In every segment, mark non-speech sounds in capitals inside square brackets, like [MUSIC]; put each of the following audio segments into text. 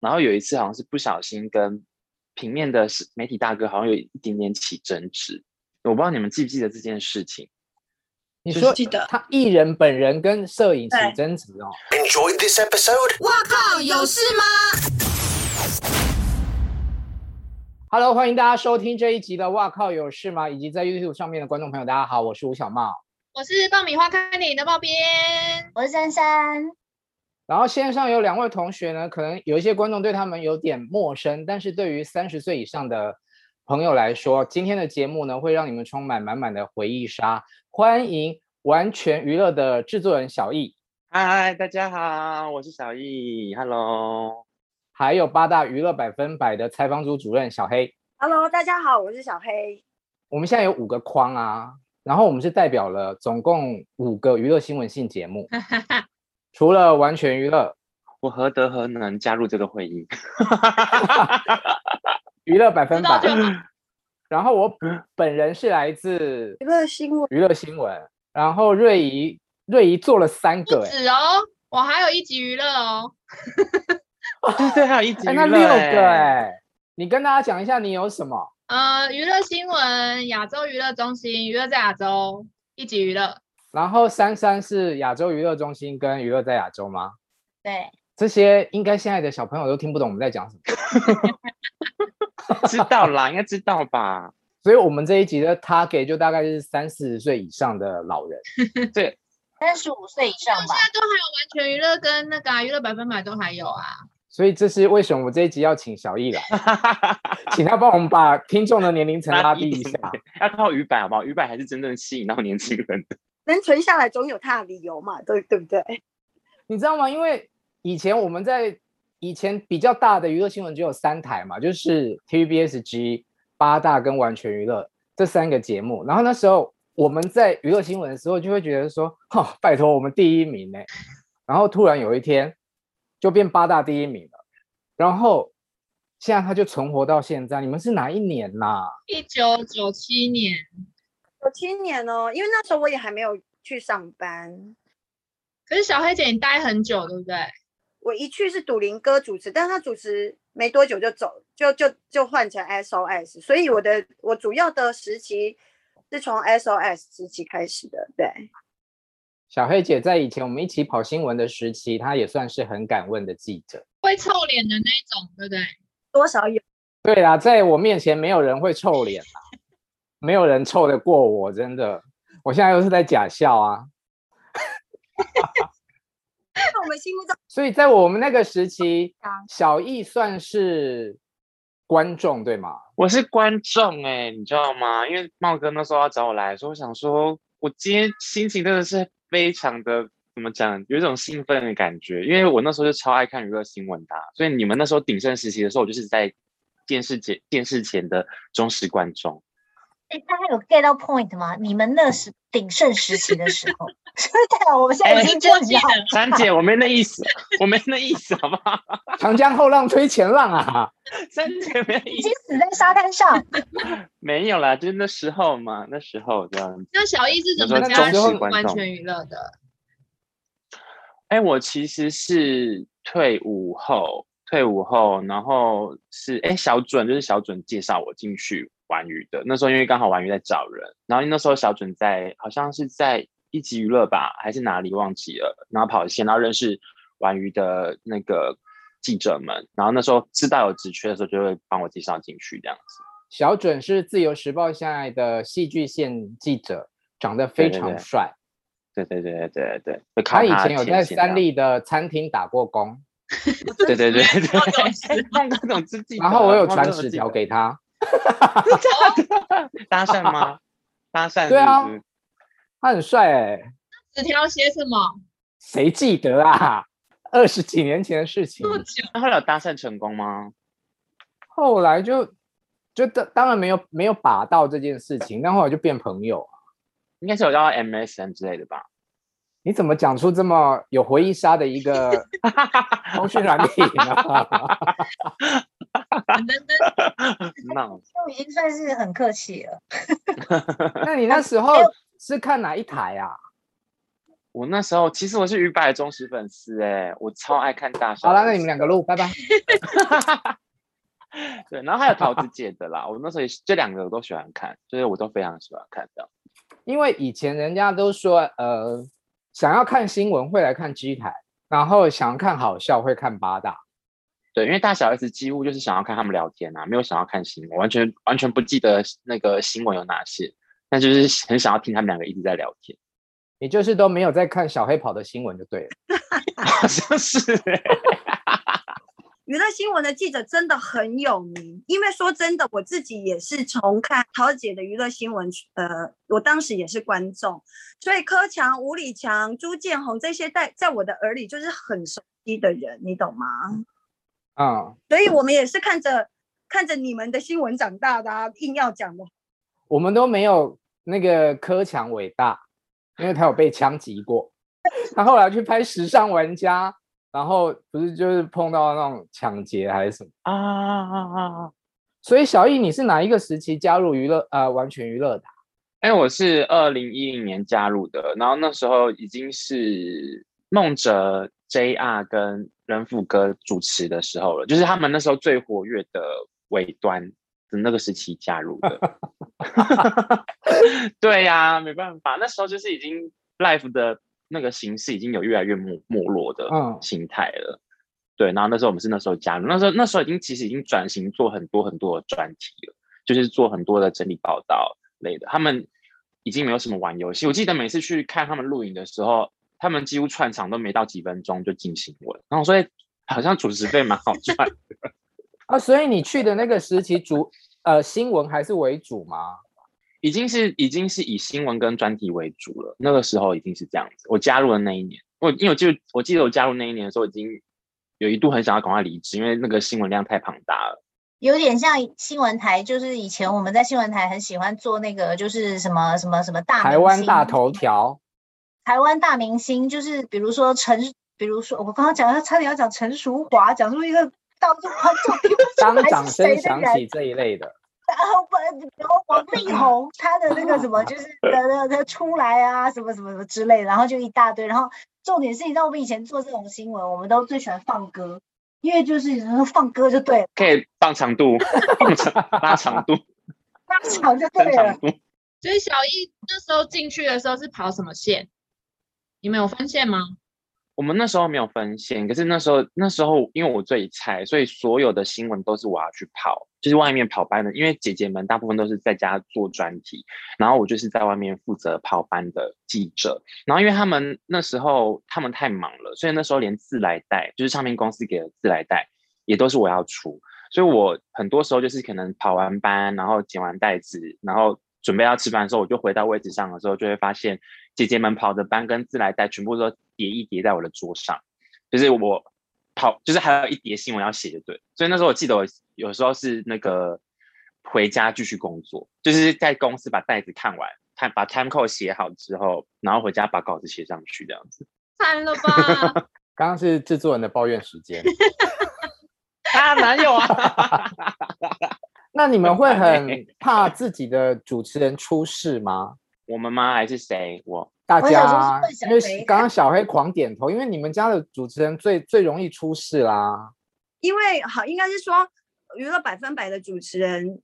然后有一次好像是不小心跟平面的媒体大哥好像有一点点起争执，我不知道你们记不记得这件事情。你说记得他艺人本人跟摄影起争执哦。Enjoy this episode。哇靠，有事吗？Hello，欢迎大家收听这一集的《哇靠有事吗》，以及在 YouTube 上面的观众朋友，大家好，我是吴小茂，我是爆米花看电影的爆边，我是珊珊。然后线上有两位同学呢，可能有一些观众对他们有点陌生，但是对于三十岁以上的朋友来说，今天的节目呢，会让你们充满满满的回忆杀。欢迎完全娱乐的制作人小易，嗨，大家好，我是小易，Hello。还有八大娱乐百分百的采访组主任小黑，Hello，大家好，我是小黑。我们现在有五个框啊，然后我们是代表了总共五个娱乐新闻性节目，[LAUGHS] 除了完全娱乐，我何德何能加入这个会议？[LAUGHS] 娱乐百分百。然后我本人是来自娱乐新闻，娱乐新闻。然后瑞怡，瑞怡做了三个，不止哦，我还有一集娱乐哦。哦，对对，还有一集 [LAUGHS] 娱乐，那六个哎，你跟大家讲一下你有什么？呃，娱乐新闻，亚洲娱乐中心，娱乐在亚洲，一集娱乐。然后三三是亚洲娱乐中心跟娱乐在亚洲吗？对，这些应该现在的小朋友都听不懂我们在讲什么。[LAUGHS] [LAUGHS] 知道啦，应该知道吧？所以，我们这一集的 target 就大概是三四十岁以上的老人，[LAUGHS] 对，三十五岁以上吧。现在都还有完全娱乐跟那个娱乐百分百都还有啊。所以，这是为什么我这一集要请小易来，请他帮我们把听众的年龄层拉低一下。要靠娱百好不好？娱百还是真正吸引到年轻人的，能存下来总有他的理由嘛，对对不对？[LAUGHS] 你知道吗？因为以前我们在。以前比较大的娱乐新闻只有三台嘛，就是 TVBSG、八大跟完全娱乐这三个节目。然后那时候我们在娱乐新闻的时候，就会觉得说：“哈、哦，拜托我们第一名呢。”然后突然有一天就变八大第一名了。然后现在他就存活到现在。你们是哪一年呐、啊？一九九七年，九七年哦，因为那时候我也还没有去上班。可是小黑姐你待很久，对不对？我一去是赌林哥主持，但是他主持没多久就走，就就就换成 SOS，所以我的我主要的时期是从 SOS 时期开始的。对，小黑姐在以前我们一起跑新闻的时期，她也算是很敢问的记者，会臭脸的那种，对不对？多少有。对啦，在我面前没有人会臭脸啦，没有人凑得过我，真的。我现在又是在假笑啊。我们心目中，所以在我们那个时期，小易算是观众对吗？我是观众哎，你知道吗？因为茂哥那时候要找我来说，我想说，我今天心情真的是非常的怎么讲，有一种兴奋的感觉，因为我那时候就超爱看娱乐新闻的，所以你们那时候鼎盛时期的时候，我就是在电视前电视前的忠实观众。哎，大家有 get 到 point 吗？你们那时鼎盛时期的时候，[LAUGHS] 对啊，我们现在已经过去了。三姐，我没那意思，我没那意思，好不好？[LAUGHS] 长江后浪推前浪啊！三姐没意思，已经死在沙滩上。[LAUGHS] 没有啦，就是那时候嘛，那时候这样子。那小易是怎么加入完全娱乐的？哎，我其实是退伍后，退伍后，然后是哎小准，就是小准介绍我进去。完娱的那时候，因为刚好玩鱼在找人，然后那时候小准在好像是在一级娱乐吧，还是哪里忘记了，然后跑线，然后认识玩鱼的那个记者们，然后那时候知道有职缺的时候，就会帮我介绍进去这样子。小准是自由时报现在的戏剧线记者，长得非常帅。对对对对对对，他以前有在三立的餐厅打过工。[LAUGHS] 对对对 [LAUGHS] 对，那种自己。然后我有传纸条给他。[LAUGHS] 搭讪吗？[LAUGHS] 搭讪对啊，他很帅哎。纸条写什么？谁记得啊？[LAUGHS] 二十几年前的事情。那后来有搭讪成功吗？后来就就当当然没有没有把到这件事情，但后来就变朋友啊。应该是有叫 MSN 之类的吧？你怎么讲出这么有回忆杀的一个通讯软体呢？那我 [LAUGHS] 已经算是很客气了。[LAUGHS] 那你那时候是看哪一台啊？我那时候其实我是于白的忠实粉丝哎，我超爱看大小。好了，那你们两个录，拜拜。[LAUGHS] 对，然后还有桃子姐的啦，我那时候也这两个我都喜欢看，就是我都非常喜欢看的。因为以前人家都说，呃，想要看新闻会来看 G 台，然后想要看好笑会看八大。对，因为大小 S 几乎就是想要看他们聊天啊，没有想要看新闻，完全完全不记得那个新闻有哪些，但就是很想要听他们两个一直在聊天。也就是都没有在看小黑跑的新闻就对了，[LAUGHS] 好像是欸。娱乐新闻的记者真的很有名，因为说真的，我自己也是从看桃姐的娱乐新闻，呃，我当时也是观众，所以柯强、吴礼强、朱建宏这些在在我的耳里就是很熟悉的人，你懂吗？啊，所以我们也是看着看着你们的新闻长大的，啊，硬要讲的，我们都没有那个柯强伟大。因为他有被枪击过，[LAUGHS] 他后来去拍《时尚玩家》，然后不是就是碰到那种抢劫还是什么啊啊啊啊！所以小易，你是哪一个时期加入娱乐呃完全娱乐的？哎，我是二零一零年加入的，然后那时候已经是孟哲、JR 跟人富哥主持的时候了，就是他们那时候最活跃的尾端的。那个时期加入的，[LAUGHS] 对呀、啊，没办法，那时候就是已经 Life 的那个形式已经有越来越没没落的形态了。嗯、对，然后那时候我们是那时候加入，那时候那时候已经其实已经转型做很多很多的专题了，就是做很多的整理报道类的。他们已经没有什么玩游戏，我记得每次去看他们录影的时候，他们几乎串场都没到几分钟就进新闻，然后所以好像主持费蛮好赚的。[LAUGHS] 啊，所以你去的那个时期主呃新闻还是为主吗？已经是已经是以新闻跟专题为主了。那个时候已经是这样子。我加入的那一年，我因为我就我记得我加入那一年的时候，已经有一度很想要赶快离职，因为那个新闻量太庞大了。有点像新闻台，就是以前我们在新闻台很喜欢做那个，就是什么什么什么大台湾大头条，台湾大明星，就是比如说陈，比如说我刚刚讲他差点要讲陈淑华，讲出一个。[LAUGHS] 到处观众当掌声响起这一类的，然后不，然后王力宏 [LAUGHS] 他的那个什么，就是他他出来啊，什么什么什么之类的，然后就一大堆。然后重点是，你知道我们以前做这种新闻，我们都最喜欢放歌，因为就是放歌就对了，可以放长度，放长 [LAUGHS] 拉长度，拉长就对了。所以小易那时候进去的时候是跑什么线？你们有分线吗？我们那时候没有分线，可是那时候那时候因为我最菜，所以所有的新闻都是我要去跑，就是外面跑班的。因为姐姐们大部分都是在家做专题，然后我就是在外面负责跑班的记者。然后因为他们那时候他们太忙了，所以那时候连自来带，就是唱片公司给的自来带，也都是我要出。所以我很多时候就是可能跑完班，然后剪完带子，然后准备要吃饭的时候，我就回到位置上的时候，就会发现姐姐们跑的班跟自来带全部都。叠一叠在我的桌上，就是我跑，就是还有一叠新闻要写就，对。所以那时候我记得我有时候是那个回家继续工作，就是在公司把袋子看完，看把 time code 写好之后，然后回家把稿子写上去，这样子。惨了吧？[LAUGHS] 刚刚是制作人的抱怨时间。[LAUGHS] 啊，哪有啊？[LAUGHS] 那你们会 [LAUGHS] 很怕自己的主持人出事吗？我们吗？还是谁？我。大家，因为刚刚小黑狂点头，因为你们家的主持人最最容易出事啦。因为好，应该是说娱乐百分百的主持人，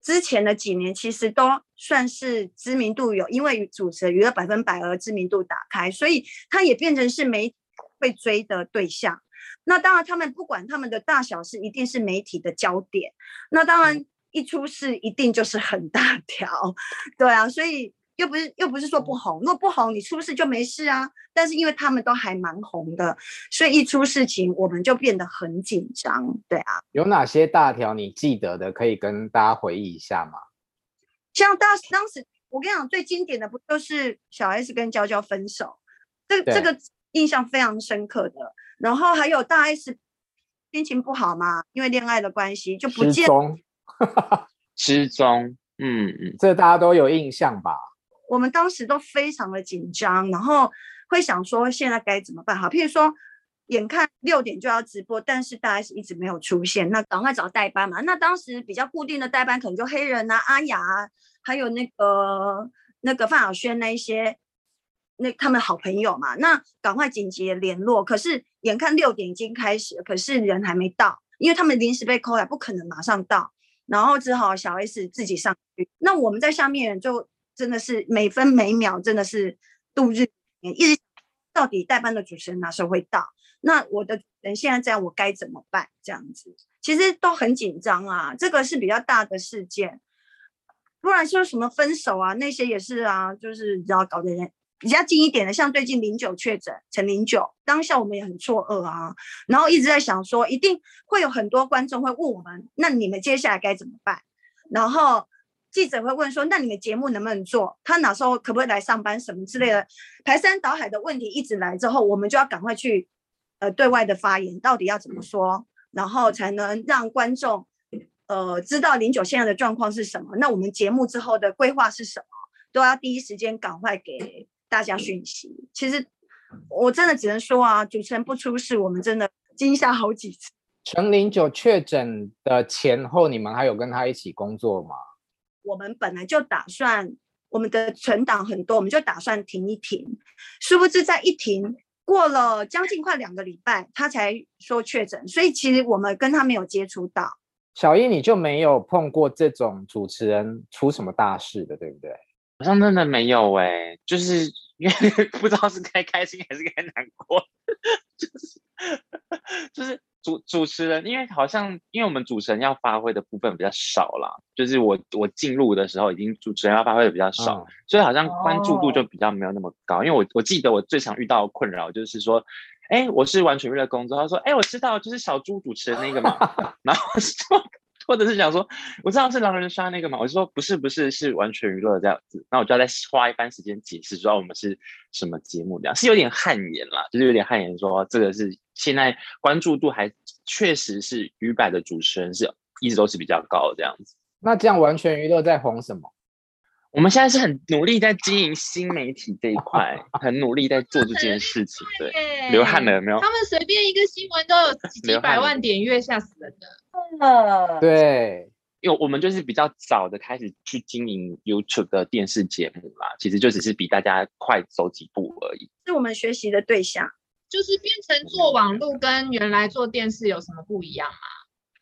之前的几年其实都算是知名度有，因为主持人娱乐百分百而知名度打开，所以他也变成是媒体会追的对象。那当然，他们不管他们的大小事，一定是媒体的焦点。那当然，一出事一定就是很大条，对啊，所以。又不是又不是说不红，如果不红，你出事就没事啊。但是因为他们都还蛮红的，所以一出事情我们就变得很紧张。对啊，有哪些大条你记得的，可以跟大家回忆一下吗？像当当时我跟你讲，最经典的不就是小 S 跟娇娇分手，这这个印象非常深刻的。然后还有大 S 心情不好嘛，因为恋爱的关系就不见失踪，失踪，嗯嗯，这大家都有印象吧？我们当时都非常的紧张，然后会想说现在该怎么办？好，譬如说，眼看六点就要直播，但是大家是一直没有出现，那赶快找代班嘛。那当时比较固定的代班可能就黑人啊、阿雅啊，还有那个那个范晓萱那一些。那他们好朋友嘛，那赶快紧急联络。可是眼看六点已经开始了，可是人还没到，因为他们临时被扣来，不可能马上到，然后只好小 S 自己上去。那我们在下面就真的是每分每秒真的是度日，一直到底代班的主持人哪时候会到？那我的人现在这样，我该怎么办？这样子其实都很紧张啊，这个是比较大的事件。不然说什么分手啊，那些也是啊，就是你知道搞得人。比较近一点的，像最近零九确诊陈零九，当下我们也很错愕啊，然后一直在想说，一定会有很多观众会问我们，那你们接下来该怎么办？然后记者会问说，那你们节目能不能做？他哪时候可不可以来上班？什么之类的，排山倒海的问题一直来之后，我们就要赶快去呃对外的发言，到底要怎么说，然后才能让观众呃知道零九现在的状况是什么？那我们节目之后的规划是什么？都要第一时间赶快给。大家讯息，其实我真的只能说啊，主持人不出事，我们真的惊吓好几次。陈零九确诊的前后，你们还有跟他一起工作吗？我们本来就打算，我们的存档很多，我们就打算停一停。殊不知，在一停过了将近快两个礼拜，他才说确诊，所以其实我们跟他没有接触到。小一，你就没有碰过这种主持人出什么大事的，对不对？好像真的没有哎、欸，就是因为 [LAUGHS] 不知道是该开心还是该难过，就是就是主主持人，因为好像因为我们主持人要发挥的部分比较少啦，就是我我进入的时候已经主持人要发挥的比较少，嗯、所以好像关注度就比较没有那么高。哦、因为我我记得我最常遇到的困扰就是说，哎，我是完全娱乐工作，他说，哎，我知道就是小猪主持的那个嘛，[LAUGHS] 然后说。或者是想说，我知道是狼人杀那个嘛，我就说不是不是，是完全娱乐这样子，那我就要再花一番时间解释，说我们是什么节目这样，是有点汗颜啦，就是有点汗颜，说这个是现在关注度还确实是娱百的主持人是一直都是比较高的这样子。那这样完全娱乐在红什么？我们现在是很努力在经营新媒体这一块，很努力在做这件事情。对，流汗了有没有？他们随便一个新闻都有几百万点阅，吓死人的。嗯，对，因为我们就是比较早的开始去经营 YouTube 的电视节目啦，其实就只是比大家快走几步而已。是我们学习的对象，就是变成做网络跟原来做电视有什么不一样吗？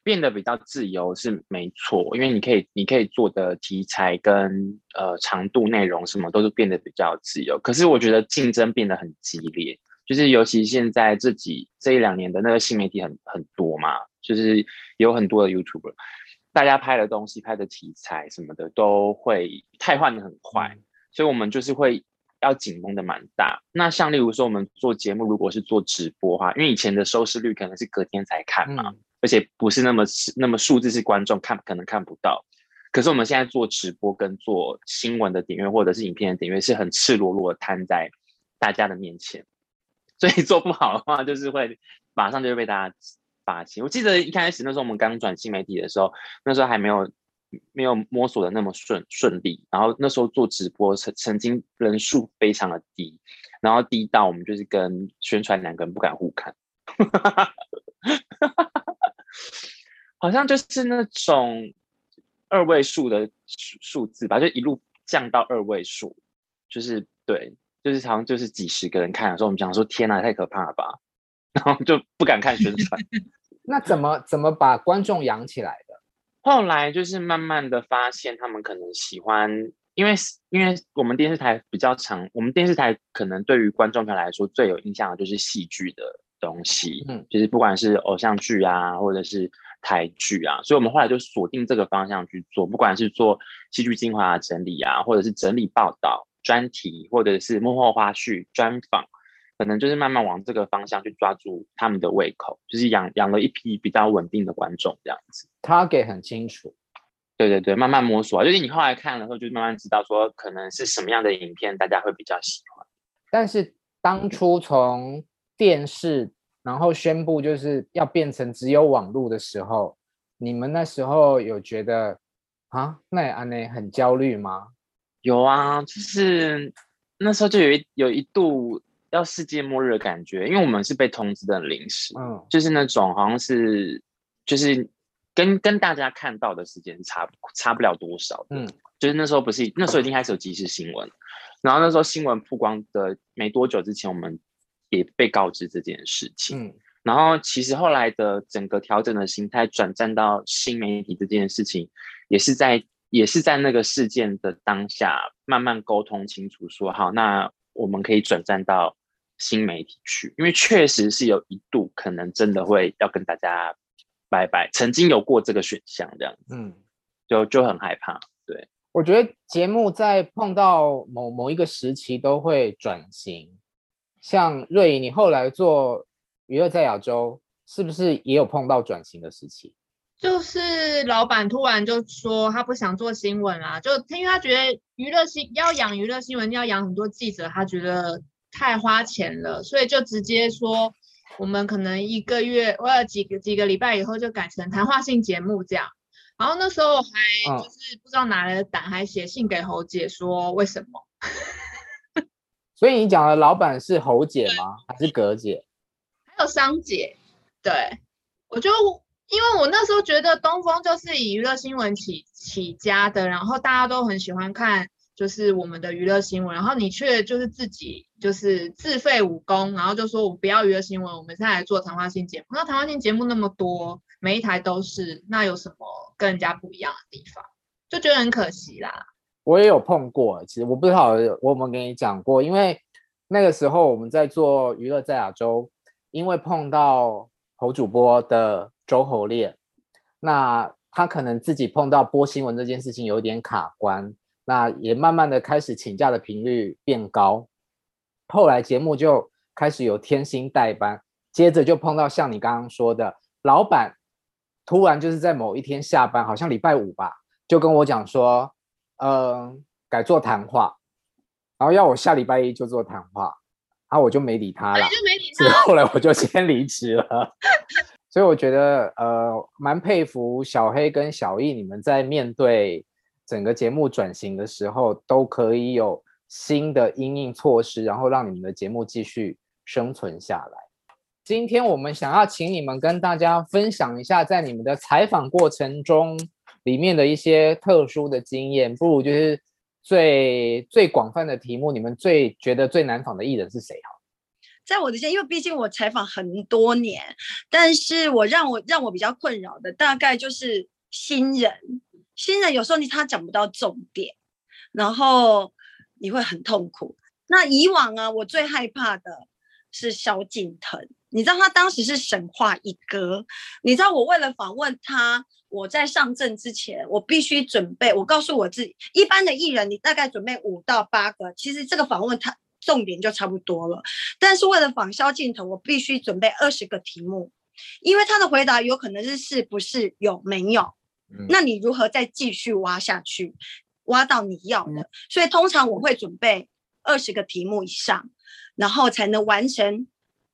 变得比较自由是没错，因为你可以你可以做的题材跟呃长度、内容什么都是变得比较自由。可是我觉得竞争变得很激烈，就是尤其现在这几这一两年的那个新媒体很很多嘛，就是有很多的 YouTuber，大家拍的东西、拍的题材什么的都会太换的很快，所以我们就是会要紧绷的蛮大。那像例如说我们做节目，如果是做直播的话，因为以前的收视率可能是隔天才看嘛。嗯而且不是那么那么数字是观众看可能看不到，可是我们现在做直播跟做新闻的点阅或者是影片的点阅是很赤裸裸的摊在大家的面前，所以 [LAUGHS] 做不好的话就是会马上就会被大家发现。我记得一开始那时候我们刚转新媒体的时候，那时候还没有没有摸索的那么顺顺利，然后那时候做直播曾曾经人数非常的低，然后低到我们就是跟宣传两个人不敢互看。[LAUGHS] 好像就是那种二位数的数数字吧，就一路降到二位数，就是对，就是好像就是几十个人看的时候，我们讲说天哪，太可怕了吧，然后就不敢看宣传。[LAUGHS] 那怎么怎么把观众养起来的？后来就是慢慢的发现，他们可能喜欢，因为因为我们电视台比较长，我们电视台可能对于观众团来说最有印象的就是戏剧的东西，嗯，就是不管是偶像剧啊，或者是。台剧啊，所以我们后来就锁定这个方向去做，不管是做戏剧精华整理啊，或者是整理报道专题，或者是幕后花絮专访，可能就是慢慢往这个方向去抓住他们的胃口，就是养养了一批比较稳定的观众这样子。他给很清楚，对对对，慢慢摸索，就是你后来看了之后，就慢慢知道说可能是什么样的影片大家会比较喜欢。但是当初从电视。然后宣布就是要变成只有网络的时候，你们那时候有觉得啊，那安内很焦虑吗？有啊，就是那时候就有一有一度要世界末日的感觉，因为我们是被通知的很临时，嗯，就是那种好像是就是跟跟大家看到的时间差差不了多少，嗯，就是那时候不是那时候已经开始有即时新闻，然后那时候新闻曝光的没多久之前，我们也被告知这件事情。嗯，然后其实后来的整个调整的心态，转战到新媒体这件事情，也是在也是在那个事件的当下，慢慢沟通清楚说，说好，那我们可以转战到新媒体去，因为确实是有一度可能真的会要跟大家拜拜，曾经有过这个选项这样子，嗯，就就很害怕，对。我觉得节目在碰到某某一个时期都会转型，像瑞颖，你后来做娱乐在亚洲，是不是也有碰到转型的时期？就是老板突然就说他不想做新闻啦，就因为他觉得娱乐新要养娱乐新闻要养很多记者，他觉得太花钱了，所以就直接说我们可能一个月或者几个几个礼拜以后就改成谈话性节目这样。然后那时候还就是不知道哪来的胆，还写信给侯姐说为什么？所以你讲的老板是侯姐吗？还是葛姐？还有商姐。对，我就因为我那时候觉得东风就是以娱乐新闻起起家的，然后大家都很喜欢看就是我们的娱乐新闻，然后你却就是自己就是自废武功，然后就说我不要娱乐新闻，我们现在来做谈话性节目。那谈话性节目那么多。每一台都是，那有什么跟人家不一样的地方？就觉得很可惜啦。我也有碰过，其实我不知道我有没有跟你讲过，因为那个时候我们在做娱乐在亚洲，因为碰到侯主播的周侯烈，那他可能自己碰到播新闻这件事情有点卡关，那也慢慢的开始请假的频率变高，后来节目就开始有天薪代班，接着就碰到像你刚刚说的老板。突然就是在某一天下班，好像礼拜五吧，就跟我讲说，呃，改做谈话，然后要我下礼拜一就做谈话，然后我就没理他了，就没理他。后来我就先离职了。[LAUGHS] 所以我觉得，呃，蛮佩服小黑跟小易，你们在面对整个节目转型的时候，都可以有新的因应措施，然后让你们的节目继续生存下来。今天我们想要请你们跟大家分享一下，在你们的采访过程中里面的一些特殊的经验。不如就是最最广泛的题目，你们最觉得最难访的艺人是谁？哈，在我的心，因为毕竟我采访很多年，但是我让我让我比较困扰的，大概就是新人。新人有时候你他讲不到重点，然后你会很痛苦。那以往啊，我最害怕的是萧敬腾。你知道他当时是神话一哥，你知道我为了访问他，我在上阵之前，我必须准备。我告诉我自己，一般的艺人你大概准备五到八个，其实这个访问他重点就差不多了。但是为了仿效镜头，我必须准备二十个题目，因为他的回答有可能是是不是有没有，嗯、那你如何再继续挖下去，挖到你要的？嗯、所以通常我会准备二十个题目以上，然后才能完成。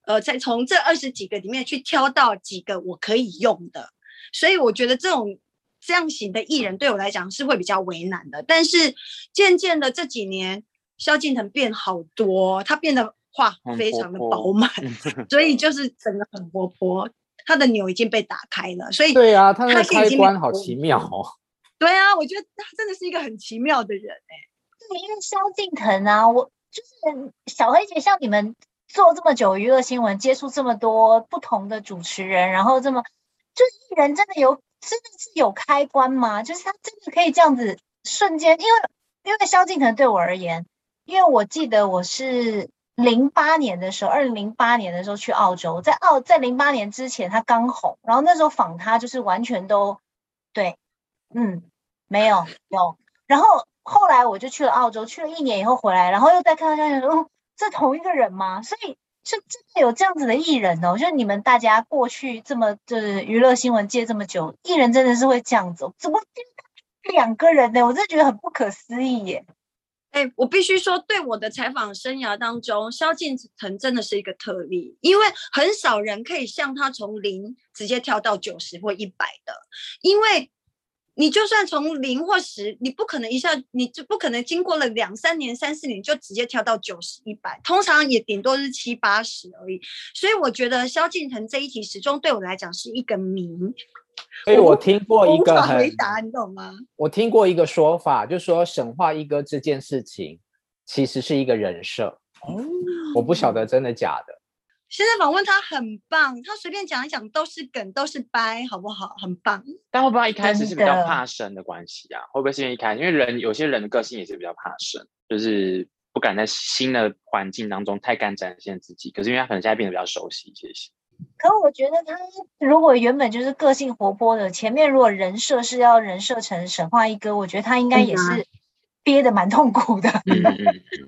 呃，再从这二十几个里面去挑到几个我可以用的，所以我觉得这种这样型的艺人对我来讲是会比较为难的。但是渐渐的这几年，萧敬腾变好多，他变得话非常的饱满，[LAUGHS] 所以就是整个很活泼，他的钮已经被打开了。所以对啊，他的开关好奇妙哦。[LAUGHS] 对啊，我觉得他真的是一个很奇妙的人哎。对，因为萧敬腾啊，我就是小黑姐，像你们。做这么久娱乐新闻，接触这么多不同的主持人，然后这么就艺人真的有真的是有开关吗？就是他真的可以这样子瞬间？因为因为萧敬腾对我而言，因为我记得我是零八年的时候，二零零八年的时候去澳洲，在澳在零八年之前他刚红，然后那时候访他就是完全都对，嗯，没有有，然后后来我就去了澳洲，去了一年以后回来，然后又再看到萧敬腾。是同一个人吗？所以是真的有这样子的艺人哦，就是你们大家过去这么就是娱乐新闻界这么久，艺人真的是会这样子，怎么两个人呢？我真的觉得很不可思议耶！哎，我必须说，对我的采访生涯当中，萧敬腾真的是一个特例，因为很少人可以像他从零直接跳到九十或一百的，因为。你就算从零或十，你不可能一下，你就不可能经过了两三年、三四年就直接跳到九十、一百，通常也顶多是七八十而已。所以我觉得萧敬腾这一题始终对我来讲是一个谜。所以我听过一个回答，你懂吗？我听过一个说法，就是说神话一哥这件事情，其实是一个人设。哦，我不晓得真的假的。现在访问他很棒，他随便讲一讲都是梗，都是掰，好不好？很棒。但会不会一开始是比较怕生的关系啊？会不会是因为一开始，因为人有些人的个性也是比较怕生，就是不敢在新的环境当中太敢展现自己。可是因为他可能现在变得比较熟悉一些。可我觉得他如果原本就是个性活泼的，前面如果人设是要人设成神话一哥，我觉得他应该也是憋得蛮痛苦的。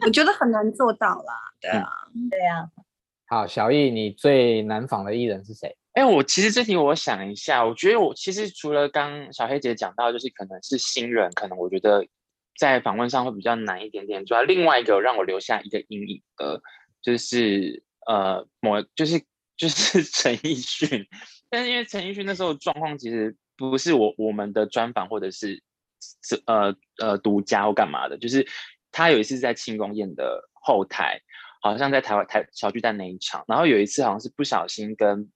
我觉得很难做到啦。对啊，对啊。好，小易，你最难访的艺人是谁？哎，我其实这题我想一下，我觉得我其实除了刚小黑姐讲到，就是可能是新人，可能我觉得在访问上会比较难一点点。主要另外一个让我留下一个阴影的，就是呃，某就是就是 [LAUGHS] 陈奕迅，但是因为陈奕迅那时候状况其实不是我我们的专访或者是是呃呃独家或干嘛的，就是他有一次在庆功宴的后台。好像在台湾台小巨蛋那一场，然后有一次好像是不小心跟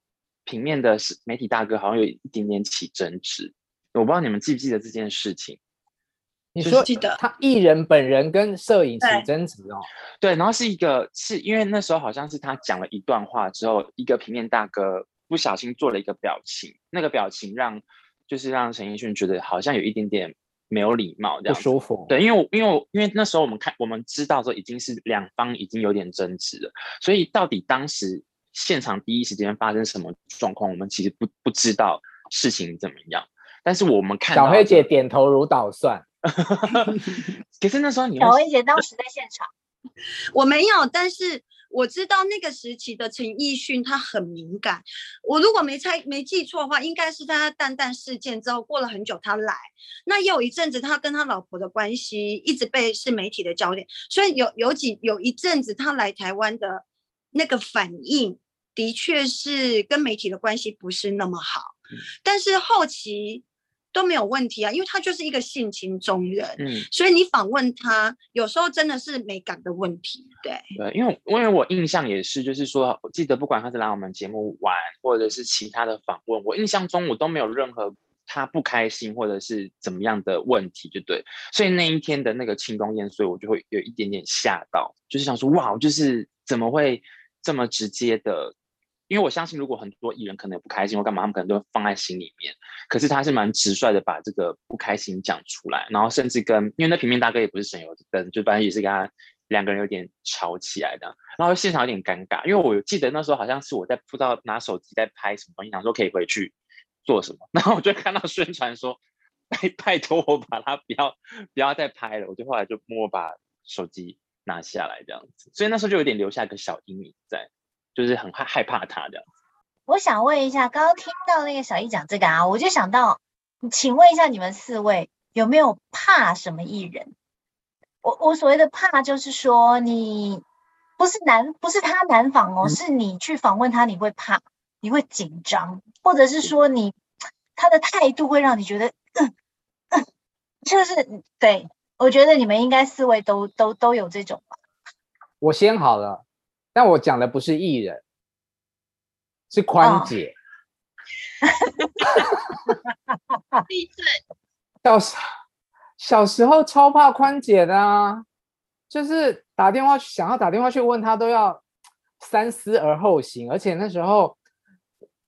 平面的媒体大哥好像有一点点起争执，我不知道你们记不记得这件事情？你说记得他艺人本人跟摄影起争执哦？对，然后是一个是因为那时候好像是他讲了一段话之后，一个平面大哥不小心做了一个表情，那个表情让就是让陈奕迅觉得好像有一点点。没有礼貌，这样不舒服。对，因为因为因为那时候我们看，我们知道说已经是两方已经有点争执了，所以到底当时现场第一时间发生什么状况，我们其实不不知道事情怎么样。但是我们看，小黑姐点头如捣蒜。[LAUGHS] 可是那时候你小黑姐当时在现场，[LAUGHS] 我没有，但是。我知道那个时期的陈奕迅他很敏感，我如果没猜没记错的话，应该是在他蛋蛋事件之后过了很久他来，那也有一阵子他跟他老婆的关系一直被是媒体的焦点，所以有有几有一阵子他来台湾的那个反应的确是跟媒体的关系不是那么好，但是后期。都没有问题啊，因为他就是一个性情中人，嗯，所以你访问他，有时候真的是美感的问题，对对，因为因为我印象也是，就是说，我记得不管他是来我们节目玩，或者是其他的访问，我印象中我都没有任何他不开心或者是怎么样的问题，就对，所以那一天的那个庆功宴，所以我就会有一点点吓到，就是想说，哇，就是怎么会这么直接的？因为我相信，如果很多艺人可能也不开心或干嘛，他们可能都会放在心里面。可是他是蛮直率的，把这个不开心讲出来，然后甚至跟，因为那平面大哥也不是省油的灯，就反正也是跟他两个人有点吵起来的，然后现场有点尴尬。因为我记得那时候好像是我在不知道拿手机在拍什么东西，想说可以回去做什么，[LAUGHS] 然后我就看到宣传说拜拜托我把他不要不要再拍了，我就后来就默默把手机拿下来这样子，所以那时候就有点留下一个小阴影在。就是很害害怕他的。我想问一下，刚刚听到那个小易讲这个啊，我就想到，请问一下你们四位有没有怕什么艺人？我我所谓的怕，就是说你不是难，不是他难访哦，是你去访问他，你会怕，你会紧张，或者是说你他的态度会让你觉得，嗯嗯，就是对，我觉得你们应该四位都都都有这种吧。我先好了。但我讲的不是艺人，是宽姐。地震。小时小时候超怕宽姐的啊，就是打电话想要打电话去问她都要三思而后行，而且那时候，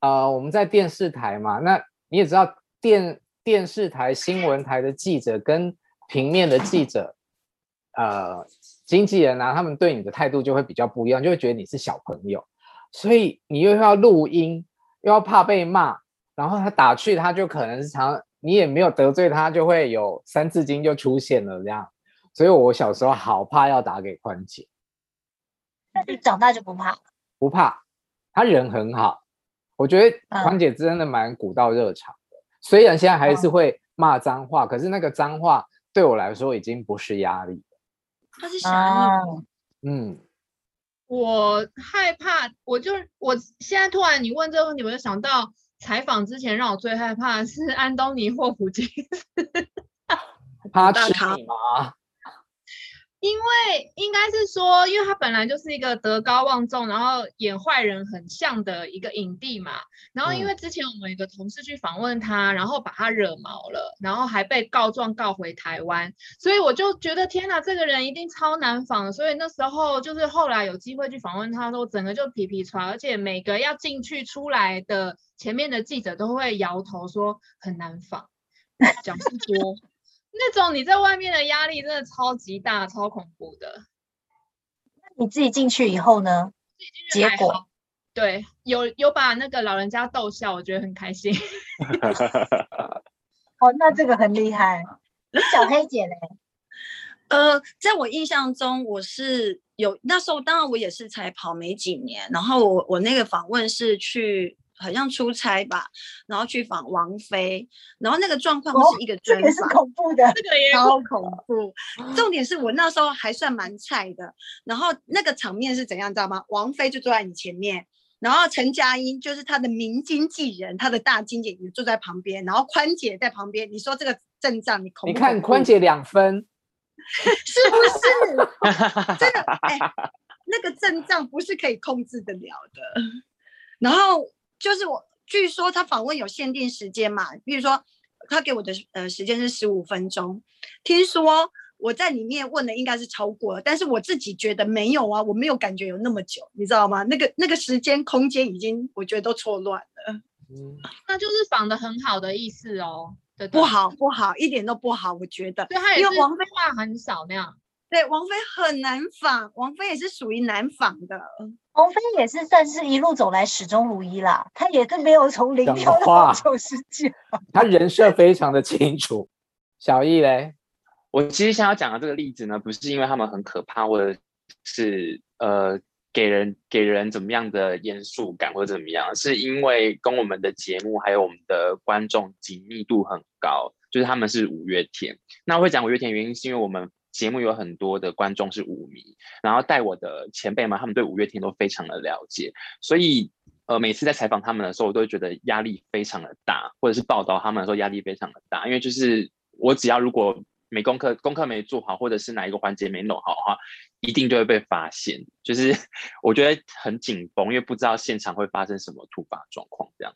呃，我们在电视台嘛，那你也知道电电视台新闻台的记者跟平面的记者，呃。经纪人啊，他们对你的态度就会比较不一样，就会觉得你是小朋友，所以你又要录音，又要怕被骂，然后他打去，他就可能是常你也没有得罪他，就会有三字经就出现了这样。所以我小时候好怕要打给宽姐，但是长大就不怕，不怕，他人很好，我觉得宽姐真的蛮古道热肠的，嗯，虽然现在还是会骂脏话，可是那个脏话对我来说已经不是压力。他是啥？嗯，我害怕，我就我现在突然你问这个问题，我就想到采访之前让我最害怕的是安东尼霍普金斯，他吃你吗？因为应该是说，因为他本来就是一个德高望重，然后演坏人很像的一个影帝嘛。然后因为之前我们有个同事去访问他，然后把他惹毛了，然后还被告状告回台湾，所以我就觉得天哪，这个人一定超难访。所以那时候就是后来有机会去访问他的时候，整个就皮皮剉，而且每个要进去出来的前面的记者都会摇头说很难访，讲不多。那种你在外面的压力真的超级大，超恐怖的。你自己进去以后呢？结果对，有有把那个老人家逗笑，我觉得很开心。[LAUGHS] 哦，那这个很厉害。小黑姐嘞？呃，在我印象中，我是有那时候，当然我也是才跑没几年，然后我我那个访问是去。好像出差吧，然后去访王菲，然后那个状况是一个专访，这个是恐怖的，这个也超恐怖。重点是我那时候还算蛮菜的，然后那个场面是怎样，知道吗？王菲就坐在你前面，然后陈佳音就是他的名经纪人，他的大经纪人坐在旁边，然后宽姐在旁边。你说这个阵仗，你恐怖？你看宽姐两分，[LAUGHS] 是不是？[LAUGHS] 真的，哎，那个阵仗不是可以控制得了的。然后。就是我，据说他访问有限定时间嘛，比如说他给我的呃时间是十五分钟，听说我在里面问的应该是超过了，但是我自己觉得没有啊，我没有感觉有那么久，你知道吗？那个那个时间空间已经我觉得都错乱了，嗯，那就是访的很好的意思哦，对对，不好不好，一点都不好，我觉得，对，他也是王菲话很少那样，对，王菲很难仿，王菲也是属于难仿的。王菲也是算是一路走来始终如一啦，她也是没有从零跳到九十几。[LAUGHS] 她人设非常的清楚。小易嘞，我其实想要讲的这个例子呢，不是因为他们很可怕，或者是呃给人给人怎么样的严肃感或者怎么样，是因为跟我们的节目还有我们的观众紧密度很高，就是他们是五月天。那我会讲五月天原因是因为我们。节目有很多的观众是五迷，然后带我的前辈们，他们对五月天都非常的了解，所以呃，每次在采访他们的时候，我都会觉得压力非常的大，或者是报道他们的时候压力非常的大，因为就是我只要如果没功课，功课没做好，或者是哪一个环节没弄好的话，一定就会被发现，就是 [LAUGHS] 我觉得很紧绷，因为不知道现场会发生什么突发状况这样。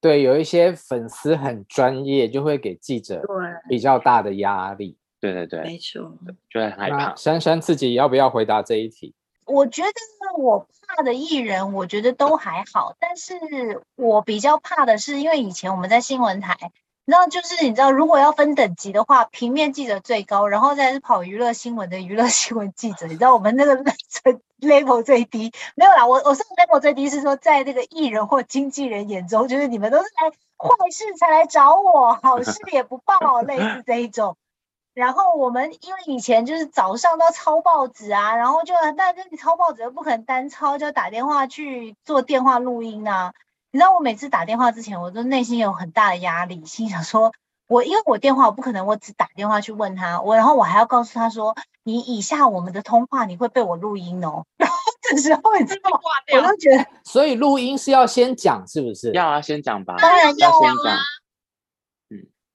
对，有一些粉丝很专业，就会给记者比较大的压力。对对对，没错，就很害怕。珊珊自己要不要回答这一题？我觉得我怕的艺人，我觉得都还好，但是我比较怕的是，因为以前我们在新闻台，你知道，就是你知道，如果要分等级的话，平面记者最高，然后再是跑娱乐新闻的娱乐新闻记者，你知道我们那个 [LAUGHS] level 最低，没有啦，我我说 level 最低是说，在那个艺人或经纪人眼中，就是你们都是来坏事才来找我，好事也不报，类似这一种。然后我们因为以前就是早上都要抄报纸啊，然后就但是你抄报纸又不可能单抄，就打电话去做电话录音啊。你知道我每次打电话之前，我都内心有很大的压力，心想说，我因为我电话我不可能我只打电话去问他，我然后我还要告诉他说，你以下我们的通话你会被我录音哦。[LAUGHS] 然后这时候你知道，我都觉得，所以录音是要先讲是不是？要啊，先讲吧，当然要先讲。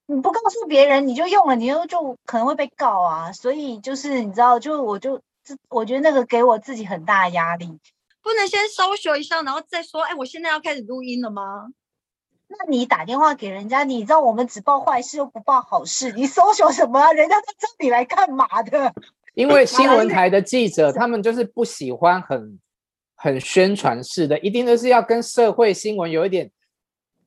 你不告诉别人，你就用了，你就就可能会被告啊。所以就是你知道，就我就我觉得那个给我自己很大的压力。不能先搜索一下，然后再说，哎，我现在要开始录音了吗？那你打电话给人家，你知道我们只报坏事又不报好事，你搜索什么啊？人家在这里来干嘛的？因为新闻台的记者，他们就是不喜欢很很宣传式的，一定都是要跟社会新闻有一点。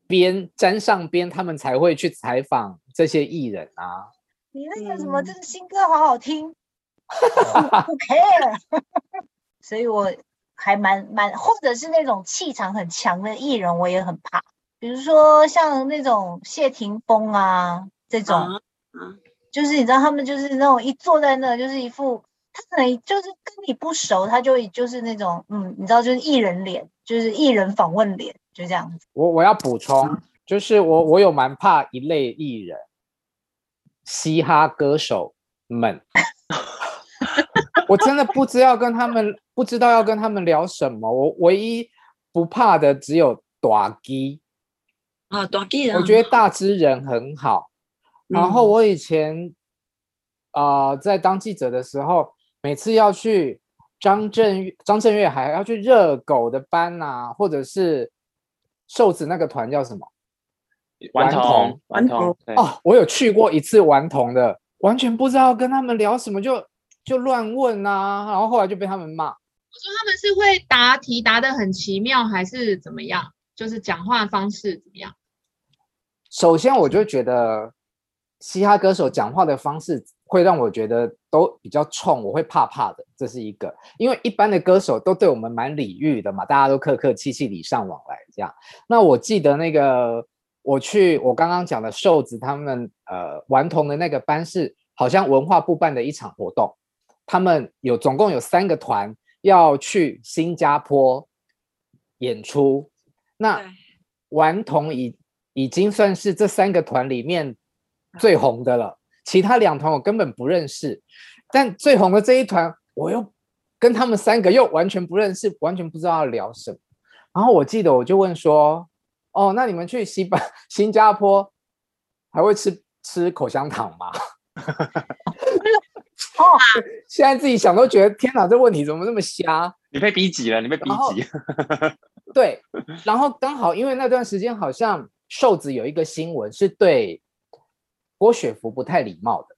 边沾上边，他们才会去采访这些艺人啊。你那个什么，这个新歌好好听，[LAUGHS] 不 care。[LAUGHS] 所以我还蛮蛮，或者是那种气场很强的艺人，我也很怕。比如说像那种谢霆锋啊这种，就是你知道他们就是那种一坐在那，就是一副他可能就是跟你不熟，他就就是那种嗯，你知道就是艺人脸，就是艺人访问脸。就这样子，我我要补充，就是我我有蛮怕一类艺人，嘻哈歌手们，[LAUGHS] 我真的不知道跟他们不知道要跟他们聊什么。我唯一不怕的只有大支啊，大支，我觉得大支人很好。然后我以前啊、呃、在当记者的时候，每次要去张震张震岳还要去热狗的班呐、啊，或者是瘦子那个团叫什么？顽童，顽童哦，我有去过一次顽童的，完全不知道跟他们聊什么，就就乱问啊，然后后来就被他们骂。我说他们是会答题答的很奇妙，还是怎么样？就是讲话方式怎么样？首先，我就觉得嘻哈歌手讲话的方式会让我觉得都比较冲，我会怕怕的，这是一个。因为一般的歌手都对我们蛮礼遇的嘛，大家都客客气气、礼尚往来这样。那我记得那个。我去，我刚刚讲的瘦子他们呃顽童的那个班是好像文化部办的一场活动，他们有总共有三个团要去新加坡演出，那顽童已已经算是这三个团里面最红的了，其他两团我根本不认识，但最红的这一团我又跟他们三个又完全不认识，完全不知道要聊什么，然后我记得我就问说。哦，那你们去西班 [LAUGHS] 新加坡还会吃吃口香糖吗？[LAUGHS] 哦，现在自己想都觉得天哪，这问题怎么那么瞎？你被逼急了，你被逼急。对，然后刚好因为那段时间好像瘦子有一个新闻是对郭雪芙不太礼貌的，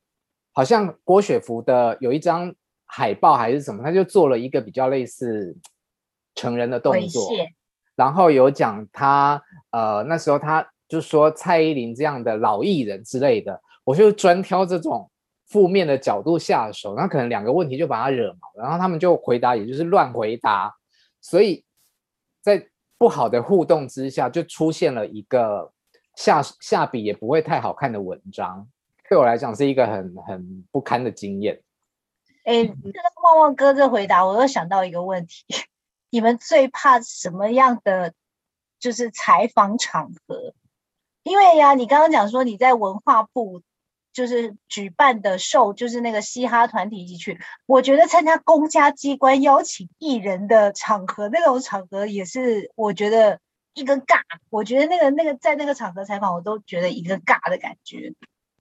好像郭雪芙的有一张海报还是什么，他就做了一个比较类似成人的动作。然后有讲他，呃，那时候他就说蔡依林这样的老艺人之类的，我就专挑这种负面的角度下手，那可能两个问题就把他惹毛，然后他们就回答，也就是乱回答，所以在不好的互动之下，就出现了一个下下笔也不会太好看的文章，对我来讲是一个很很不堪的经验。哎，这个旺旺哥这回答，我又想到一个问题。[LAUGHS] 你们最怕什么样的就是采访场合？因为呀，你刚刚讲说你在文化部就是举办的秀，就是那个嘻哈团体一起去。我觉得参加公家机关邀请艺人的场合，那种场合也是我觉得一个尬。我觉得那个那个在那个场合采访，我都觉得一个尬的感觉。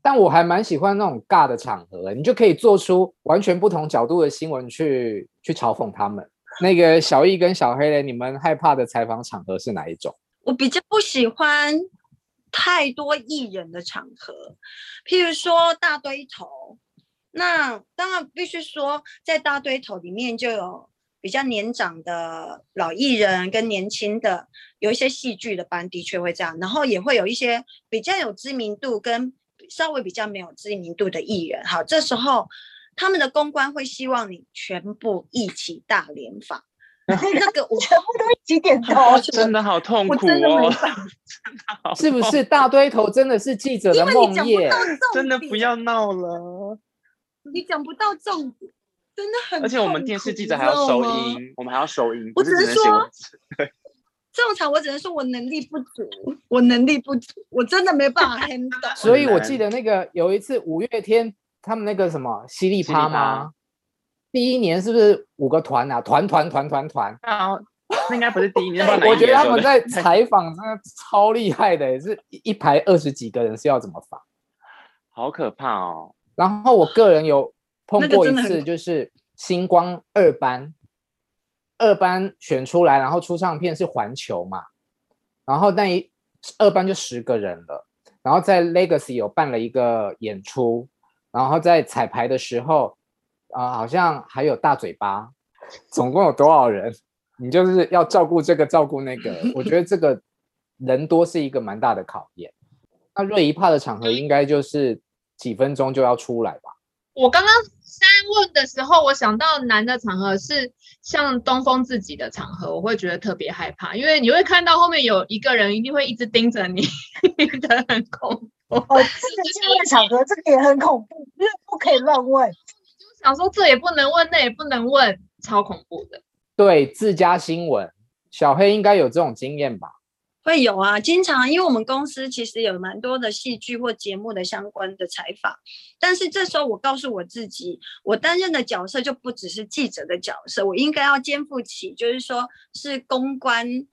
但我还蛮喜欢那种尬的场合，你就可以做出完全不同角度的新闻去去嘲讽他们。那个小易跟小黑嘞，你们害怕的采访场合是哪一种？我比较不喜欢太多艺人的场合，譬如说大堆头。那当然必须说，在大堆头里面就有比较年长的老艺人跟年轻的，有一些戏剧的班的确会这样，然后也会有一些比较有知名度跟稍微比较没有知名度的艺人。好，这时候。他们的公关会希望你全部一起大联访，那个我全部都一起点头 [LAUGHS] [LAUGHS] 真的好痛苦哦！真的没 [LAUGHS] 是不是大堆头真的是记者的梦魇？真的不要闹了，你讲不到重点，真的很。而且我们电视记者还要收音，我们还要收音。我只能说，这种场我只能说我能力不足，我能力不足，我真的没办法 handle。[LAUGHS] 所以我记得那个有一次五月天。他们那个什么犀利趴吗？第一年是不是五个团啊？团团团团团啊？那应该不是第一年。[LAUGHS] 我觉得他们在 [LAUGHS] 采访真的超厉害的，也是一排二十几个人是要怎么访？好可怕哦！然后我个人有碰过一次，就是星光二班，二班选出来，然后出唱片是环球嘛，然后那一二班就十个人了，然后在 Legacy 有办了一个演出。然后在彩排的时候，啊、呃，好像还有大嘴巴，总共有多少人？你就是要照顾这个，照顾那个。我觉得这个人多是一个蛮大的考验。那瑞一怕的场合，应该就是几分钟就要出来吧？我刚刚三问的时候，我想到难的场合是像东风自己的场合，我会觉得特别害怕，因为你会看到后面有一个人一定会一直盯着你，[LAUGHS] 觉得很恐怖。哦，这个进会场合，这个也很恐怖，因为不可以乱问。就想说这也不能问，那也不能问，超恐怖的。对，自家新闻，小黑应该有这种经验吧？会有啊，经常，因为我们公司其实有蛮多的戏剧或节目的相关的采访，但是这时候我告诉我自己，我担任的角色就不只是记者的角色，我应该要肩负起，就是说是公关。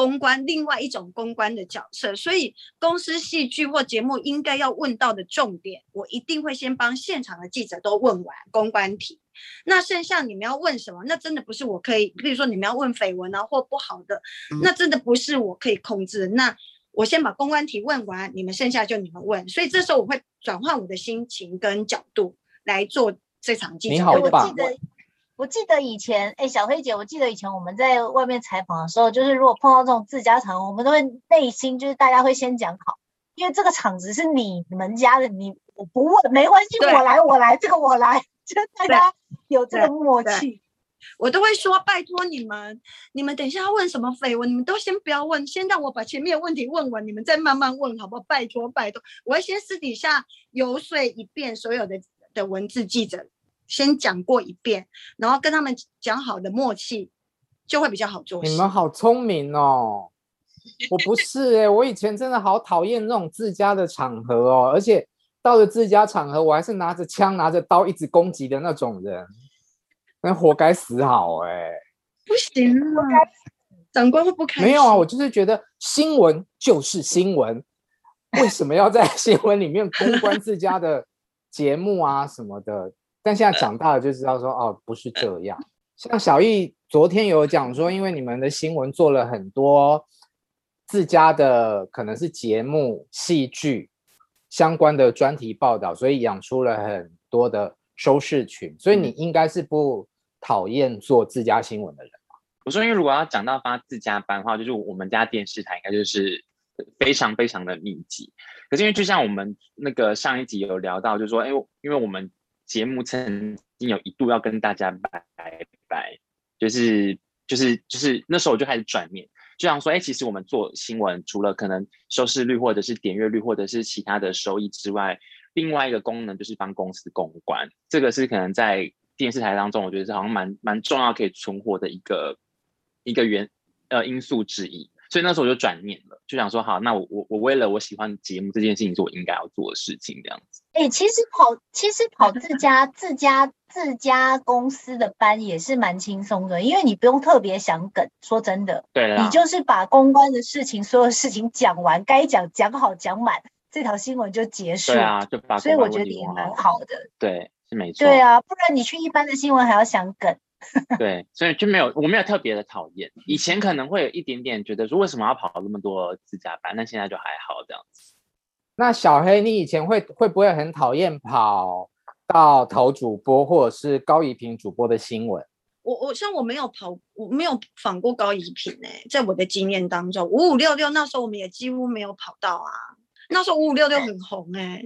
公关另外一种公关的角色，所以公司戏剧或节目应该要问到的重点，我一定会先帮现场的记者都问完公关题。那剩下你们要问什么？那真的不是我可以，比如说你们要问绯闻啊或不好的，那真的不是我可以控制的。那我先把公关题问完，你们剩下就你们问。所以这时候我会转换我的心情跟角度来做这场记者。你好棒。我记得以前，哎，小黑姐，我记得以前我们在外面采访的时候，就是如果碰到这种自家场，我们都会内心就是大家会先讲好，因为这个场子是你们家的，你我不问没关系，我来我来，这个我来，就大家有这个默契。我都会说，拜托你们，你们等一下要问什么绯闻，你们都先不要问，先让我把前面的问题问完，你们再慢慢问，好不好？拜托拜托，我会先私底下游说一遍所有的的文字记者。先讲过一遍，然后跟他们讲好的默契，就会比较好做事。你们好聪明哦！我不是哎、欸，我以前真的好讨厌那种自家的场合哦，而且到了自家场合，我还是拿着枪、拿着刀一直攻击的那种人，那活该死好哎、欸！不行啊，长官会不开心。没有啊，我就是觉得新闻就是新闻，为什么要在 [LAUGHS] 新闻里面公关自家的节目啊什么的？但现在长大了就知道说哦，不是这样。像小易昨天有讲说，因为你们的新闻做了很多自家的可能是节目、戏剧相关的专题报道，所以养出了很多的收视群。所以你应该是不讨厌做自家新闻的人吧？我说，因为如果要讲到发自家班的话，就是我们家电视台应该就是非常非常的密集。可是因为就像我们那个上一集有聊到，就是说，哎，因为我们。节目曾经有一度要跟大家拜拜，就是就是就是那时候我就开始转念，就想说，哎，其实我们做新闻，除了可能收视率或者是点阅率或者是其他的收益之外，另外一个功能就是帮公司公关，这个是可能在电视台当中，我觉得是好像蛮蛮重要可以存活的一个一个原呃因素之一。所以那时候我就转念了，就想说好，那我我我为了我喜欢节目这件事情，是我应该要做的事情，这样子。哎、欸，其实跑其实跑自家自家自家公司的班也是蛮轻松的，因为你不用特别想梗。说真的，对啦，你就是把公关的事情，所有事情讲完，该讲讲好讲满，这条新闻就结束。对啊，就把。所以我觉得也蛮好的。对，是没错。对啊，不然你去一般的新闻还要想梗。[LAUGHS] 对，所以就没有，我没有特别的讨厌。以前可能会有一点点觉得说，为什么要跑那么多自家班？那现在就还好这样子。那小黑，你以前会会不会很讨厌跑到投主播或者是高怡平主播的新闻？我我像我没有跑，我没有访过高怡平哎，在我的经验当中，五五六六那时候我们也几乎没有跑到啊。那时候五五六六很红哎，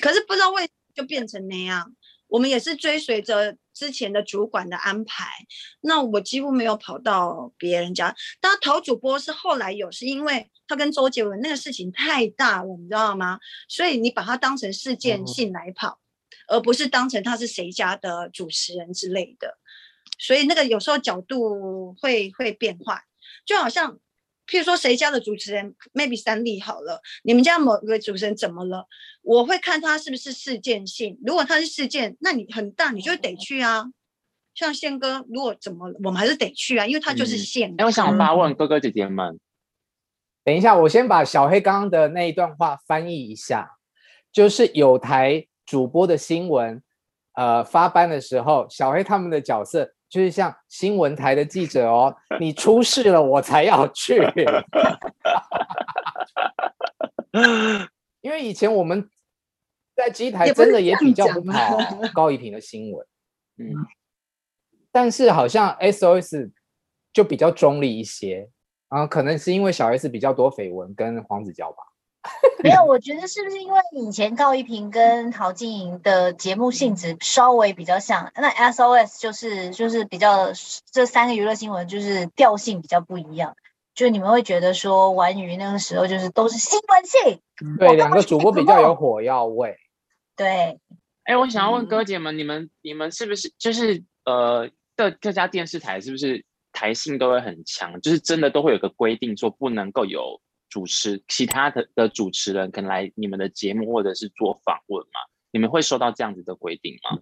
可是不知道为就变成那样。我们也是追随着之前的主管的安排，那我几乎没有跑到别人家。当然，陶主播是后来有，是因为他跟周杰伦那个事情太大了，你知道吗？所以你把他当成事件性来跑，嗯、而不是当成他是谁家的主持人之类的。所以那个有时候角度会会变化，就好像。譬如说，谁家的主持人，maybe 三立好了，你们家某个主持人怎么了？我会看他是不是事件性。如果他是事件，那你很大，你就得去啊。像宪哥，如果怎么了，我们还是得去啊，因为他就是宪。哎、嗯，我想发问哥哥姐姐们，等一下，我先把小黑刚刚的那一段话翻译一下，就是有台主播的新闻，呃，发班的时候，小黑他们的角色。就是像新闻台的记者哦，你出事了我才要去，[LAUGHS] 因为以前我们在机台真的也比较不跑高一平的新闻，嗯，但是好像 SOS 就比较中立一些，啊，可能是因为小 S 比较多绯闻跟黄子佼吧。[LAUGHS] 没有，我觉得是不是因为以前高一平跟陶晶莹的节目性质稍微比较像，那 SOS 就是就是比较这三个娱乐新闻就是调性比较不一样，就你们会觉得说玩鱼那个时候就是都是新闻性，对，两个主播比较有火药味。对，哎，我想要问哥姐们，你们你们是不是就是呃各各家电视台是不是台性都会很强，就是真的都会有个规定说不能够有。主持其他的的主持人可能来你们的节目或者是做访问吗？你们会收到这样子的规定吗？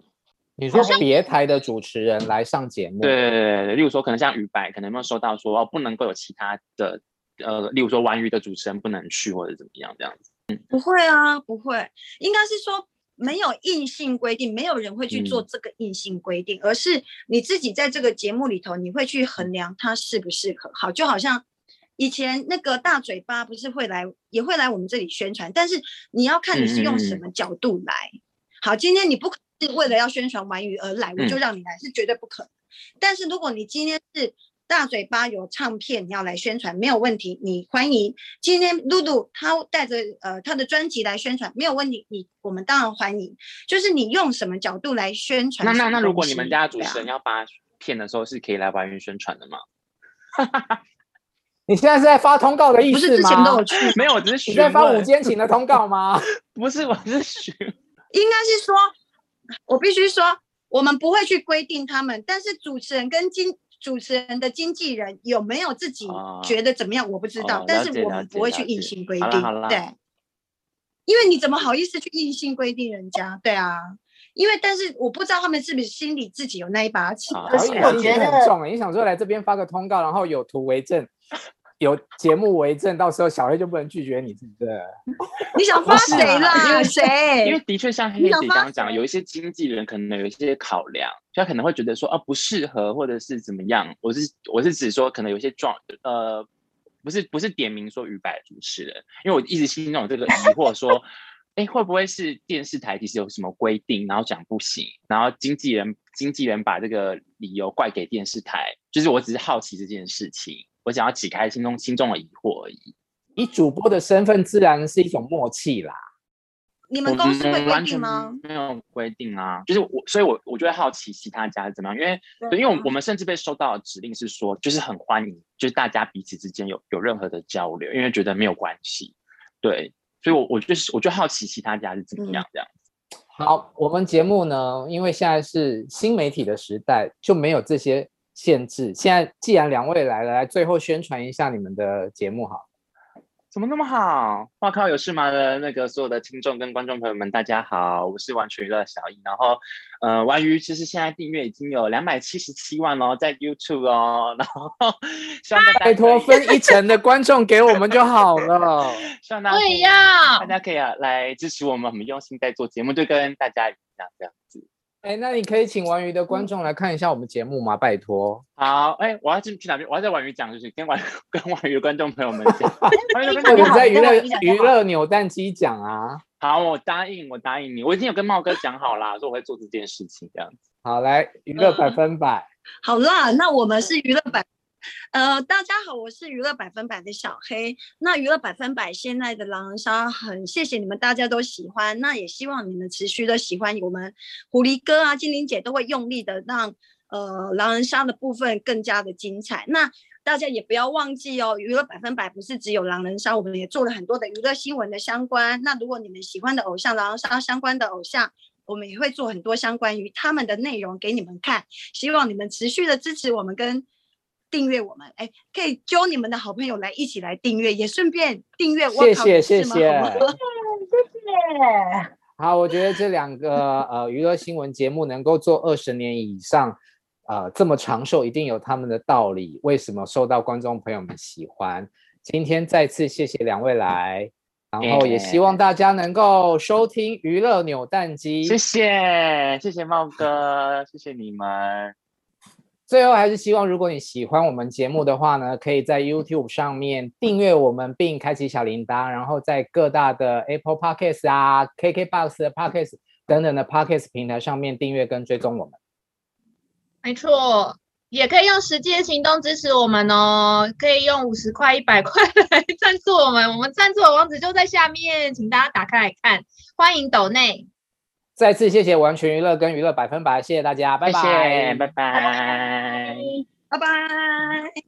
你说别台的主持人来上节目？对对对对，例如说可能像于白，可能有没有收到说哦不能够有其他的呃，例如说玩鱼的主持人不能去或者怎么样这样子？嗯，不会啊，不会，应该是说没有硬性规定，没有人会去做这个硬性规定，嗯、而是你自己在这个节目里头，你会去衡量它适不适合。好，就好像以前那个大嘴巴不是会来，也会来我们这里宣传，但是你要看你是用什么角度来。嗯、好，今天你不是为了要宣传玩鱼而来，我就让你来，嗯、是绝对不可能。但是如果你今天是大嘴巴有唱片，你要来宣传没有问题，你欢迎。今天露露她带着呃她的专辑来宣传没有问题，你我们当然欢迎。就是你用什么角度来宣传？那那那如果你们家主持人要发片的时候，是可以来玩鱼宣传的吗？[LAUGHS] 你现在是在发通告的意思吗？不是之前都有去？没有，我只是你在发午间情的通告吗？[LAUGHS] 不是，我是询。应该是说，我必须说，我们不会去规定他们，但是主持人跟经。主持人的经纪人有没有自己觉得怎么样？哦、我不知道，哦、但是我们不会去硬性规定，对，因为你怎么好意思去硬性规定人家？对啊，因为但是我不知道他们是不是心里自己有那一把尺。可是我觉得很重，你想说来这边发个通告，然后有图为证。有节目为证，到时候小黑就不能拒绝你，是不是？[LAUGHS] 你想发谁啦？谁？[LAUGHS] 因为的确像黑姐刚刚讲，有一些经纪人可能有一些考量，他可能会觉得说啊不适合，或者是怎么样。我是我是指说，可能有些状呃，不是不是点名说于白主持人，因为我一直心中有这个疑惑，说哎会不会是电视台其实有什么规定，然后讲不行，然后经纪人经纪人把这个理由怪给电视台，就是我只是好奇这件事情。我想要解开心中心中的疑惑而已。以主播的身份，自然是一种默契啦。你们公司会规定吗？没有规定啊，就是我，所以我我就会好奇其他家是怎么样，因为对，因为我们甚至被收到的指令是说，就是很欢迎，就是大家彼此之间有有任何的交流，因为觉得没有关系。对，所以我我就是我就好奇其他家是怎么样这样子。嗯。好，我们节目呢，因为现在是新媒体的时代，就没有这些。限制。现在既然两位来了，来最后宣传一下你们的节目好。怎么那么好？哇靠，有事吗的那个所有的听众跟观众朋友们，大家好，我是完全娱乐小艺。然后，呃，玩鱼其实现在订阅已经有两百七十七万哦，在 YouTube 哦。然后，希望大家拜托分一层的观众给我们就好了。[LAUGHS] 希望大家对呀，大家可以啊来支持我们，我们用心在做节目，就跟大家一样这样子。哎，那你可以请玩鱼的观众来看一下我们节目吗？拜托。好，哎，我要去去哪边？我要在玩鱼讲，就是跟玩跟玩鱼的观众朋友们讲。[LAUGHS] 我在娱乐娱乐扭蛋机讲啊。[LAUGHS] 好，我答应，我答应你，我已经有跟茂哥讲好啦，说我会做这件事情，这样子。好，来娱乐百分百。好啦，那我们是娱乐百。呃，大家好，我是娱乐百分百的小黑。那娱乐百分百现在的狼人杀，很谢谢你们大家都喜欢，那也希望你们持续的喜欢我们狐狸哥啊、精灵姐都会用力的让呃狼人杀的部分更加的精彩。那大家也不要忘记哦，娱乐百分百不是只有狼人杀，我们也做了很多的娱乐新闻的相关。那如果你们喜欢的偶像狼人杀相关的偶像，我们也会做很多相关于他们的内容给你们看。希望你们持续的支持我们跟。订阅我们，哎，可以揪你们的好朋友来一起来订阅，也顺便订阅。谢谢谢谢 [LAUGHS] 谢谢。好，我觉得这两个呃娱乐新闻节目能够做二十年以上，呃这么长寿，一定有他们的道理。为什么受到观众朋友们喜欢？今天再次谢谢两位来，然后也希望大家能够收听娱乐扭蛋机。谢谢谢谢茂哥，谢谢你们。最后还是希望，如果你喜欢我们节目的话呢，可以在 YouTube 上面订阅我们，并开启小铃铛，然后在各大的 Apple Podcast 啊、KKBox 的 Podcast 等等的 Podcast 平台上面订阅跟追踪我们。没错，也可以用实际的行动支持我们哦，可以用五十块、一百块来赞助我们，我们赞助的网址就在下面，请大家打开来看，欢迎抖内。再次谢谢完全娱乐跟娱乐百分百，谢谢大家，拜拜，谢谢，拜拜，拜拜。拜拜。